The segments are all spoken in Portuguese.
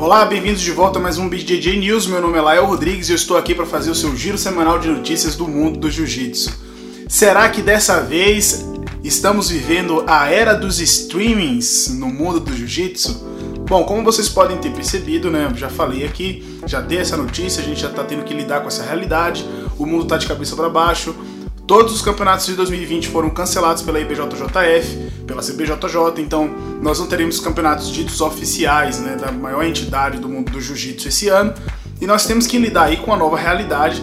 Olá, bem-vindos de volta a mais um BJJ News. Meu nome é Lael Rodrigues e eu estou aqui para fazer o seu giro semanal de notícias do mundo do jiu-jitsu. Será que dessa vez estamos vivendo a era dos streamings no mundo do jiu-jitsu? Bom, como vocês podem ter percebido, né, já falei aqui, já dei essa notícia, a gente já está tendo que lidar com essa realidade, o mundo está de cabeça para baixo, Todos os campeonatos de 2020 foram cancelados pela IBJJF, pela CBJJ, então nós não teremos campeonatos ditos oficiais né, da maior entidade do mundo do jiu-jitsu esse ano, e nós temos que lidar aí com a nova realidade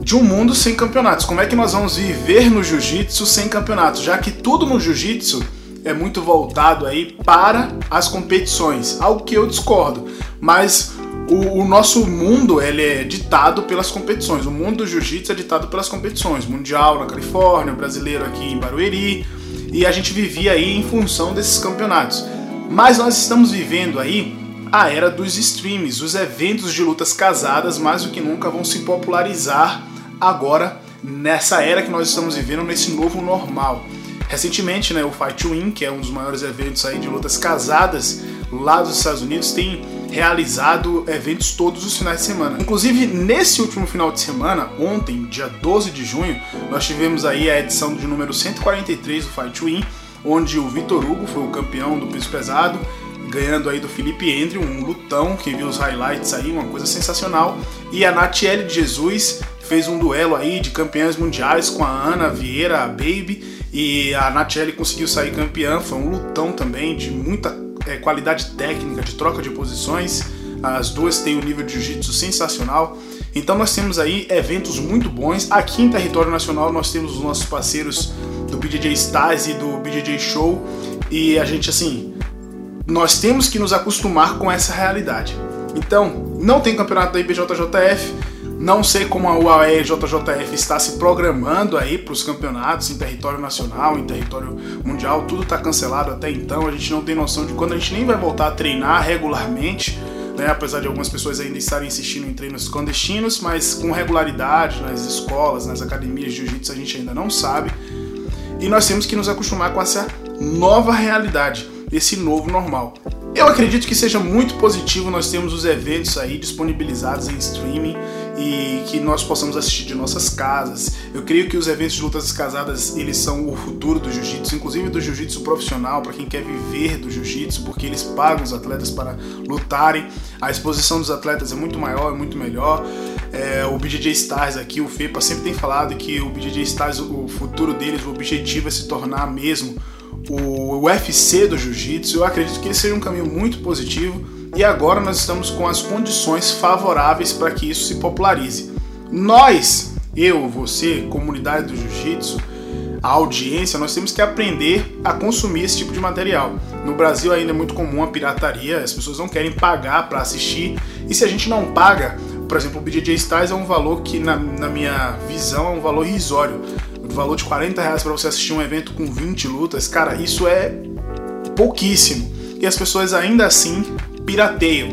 de um mundo sem campeonatos. Como é que nós vamos viver no jiu-jitsu sem campeonatos? Já que tudo no jiu-jitsu é muito voltado aí para as competições, algo que eu discordo, mas o, o, nosso mundo ele é ditado pelas competições. O mundo do jiu-jitsu é ditado pelas competições. Mundial na Califórnia, brasileiro aqui em Barueri. E a gente vivia aí em função desses campeonatos. Mas nós estamos vivendo aí a era dos streams. Os eventos de lutas casadas, mais do que nunca, vão se popularizar agora nessa era que nós estamos vivendo, nesse novo normal. Recentemente, né, o Fight Win, que é um dos maiores eventos aí de lutas casadas lá dos Estados Unidos, tem realizado eventos todos os finais de semana. Inclusive, nesse último final de semana, ontem, dia 12 de junho, nós tivemos aí a edição de número 143 do Fight Win, onde o Vitor Hugo foi o campeão do peso pesado, ganhando aí do Felipe Andrew, um lutão, quem viu os highlights aí, uma coisa sensacional. E a Natiele de Jesus fez um duelo aí de campeãs mundiais com a Ana Vieira, a Baby, e a Natiele conseguiu sair campeã, foi um lutão também de muita é, qualidade técnica, de troca de posições. As duas têm um nível de jiu-jitsu sensacional. Então nós temos aí eventos muito bons. Aqui em território nacional nós temos os nossos parceiros do BJJ Stars e do BJJ Show. E a gente assim, nós temos que nos acostumar com essa realidade. Então, não tem campeonato da IBJJF, não sei como a UAE JJF está se programando aí para os campeonatos em território nacional, em território mundial, tudo está cancelado até então. A gente não tem noção de quando a gente nem vai voltar a treinar regularmente, né? apesar de algumas pessoas ainda estarem insistindo em treinos clandestinos, mas com regularidade nas escolas, nas academias de jiu-jitsu a gente ainda não sabe. E nós temos que nos acostumar com essa nova realidade, esse novo normal. Eu acredito que seja muito positivo nós temos os eventos aí disponibilizados em streaming e que nós possamos assistir de nossas casas. Eu creio que os eventos de lutas casadas, eles são o futuro do jiu-jitsu, inclusive do jiu-jitsu profissional, para quem quer viver do jiu-jitsu, porque eles pagam os atletas para lutarem. A exposição dos atletas é muito maior, é muito melhor. É, o BJJ Stars aqui, o FEPA sempre tem falado que o BJJ Stars, o futuro deles, o objetivo é se tornar mesmo o UFC do jiu-jitsu. Eu acredito que esse seja um caminho muito positivo e agora nós estamos com as condições favoráveis para que isso se popularize. Nós, eu, você, comunidade do jiu-jitsu, a audiência, nós temos que aprender a consumir esse tipo de material. No Brasil ainda é muito comum a pirataria, as pessoas não querem pagar para assistir, e se a gente não paga, por exemplo, o BJJ Styles é um valor que, na, na minha visão, é um valor irrisório. O valor de 40 reais para você assistir um evento com 20 lutas, cara, isso é pouquíssimo. E as pessoas ainda assim pirateiam.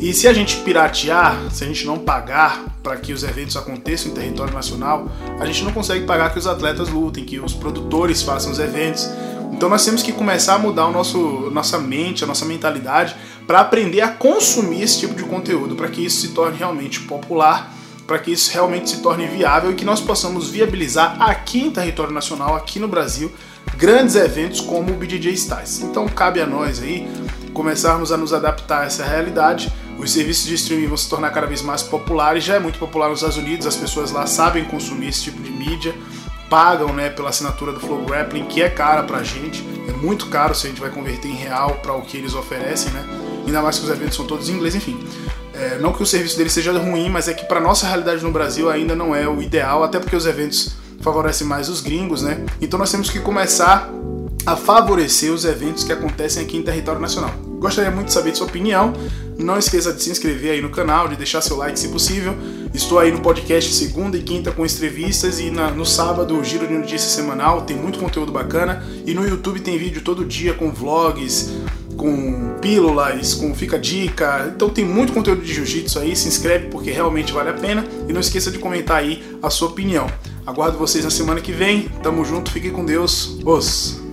E se a gente piratear, se a gente não pagar para que os eventos aconteçam em território nacional, a gente não consegue pagar que os atletas lutem, que os produtores façam os eventos. Então nós temos que começar a mudar o nosso, nossa mente, a nossa mentalidade para aprender a consumir esse tipo de conteúdo, para que isso se torne realmente popular, para que isso realmente se torne viável e que nós possamos viabilizar aqui em território nacional, aqui no Brasil, grandes eventos como o BJJ Styles. Então cabe a nós aí começarmos a nos adaptar a essa realidade. Os serviços de streaming vão se tornar cada vez mais populares, já é muito popular nos Estados Unidos, as pessoas lá sabem consumir esse tipo de mídia, pagam né, pela assinatura do Flow Grappling, que é cara pra gente, é muito caro se a gente vai converter em real para o que eles oferecem, né? Ainda mais que os eventos são todos em inglês, enfim. É, não que o serviço deles seja ruim, mas é que para nossa realidade no Brasil ainda não é o ideal, até porque os eventos favorecem mais os gringos, né? Então nós temos que começar a favorecer os eventos que acontecem aqui em território nacional. Gostaria muito de saber de sua opinião. Não esqueça de se inscrever aí no canal, de deixar seu like se possível. Estou aí no podcast segunda e quinta com entrevistas e na, no sábado o Giro de Notícias semanal, tem muito conteúdo bacana. E no YouTube tem vídeo todo dia com vlogs, com pílulas, com fica dica. Então tem muito conteúdo de jiu-jitsu aí, se inscreve porque realmente vale a pena e não esqueça de comentar aí a sua opinião. Aguardo vocês na semana que vem. Tamo junto, fiquem com Deus. Os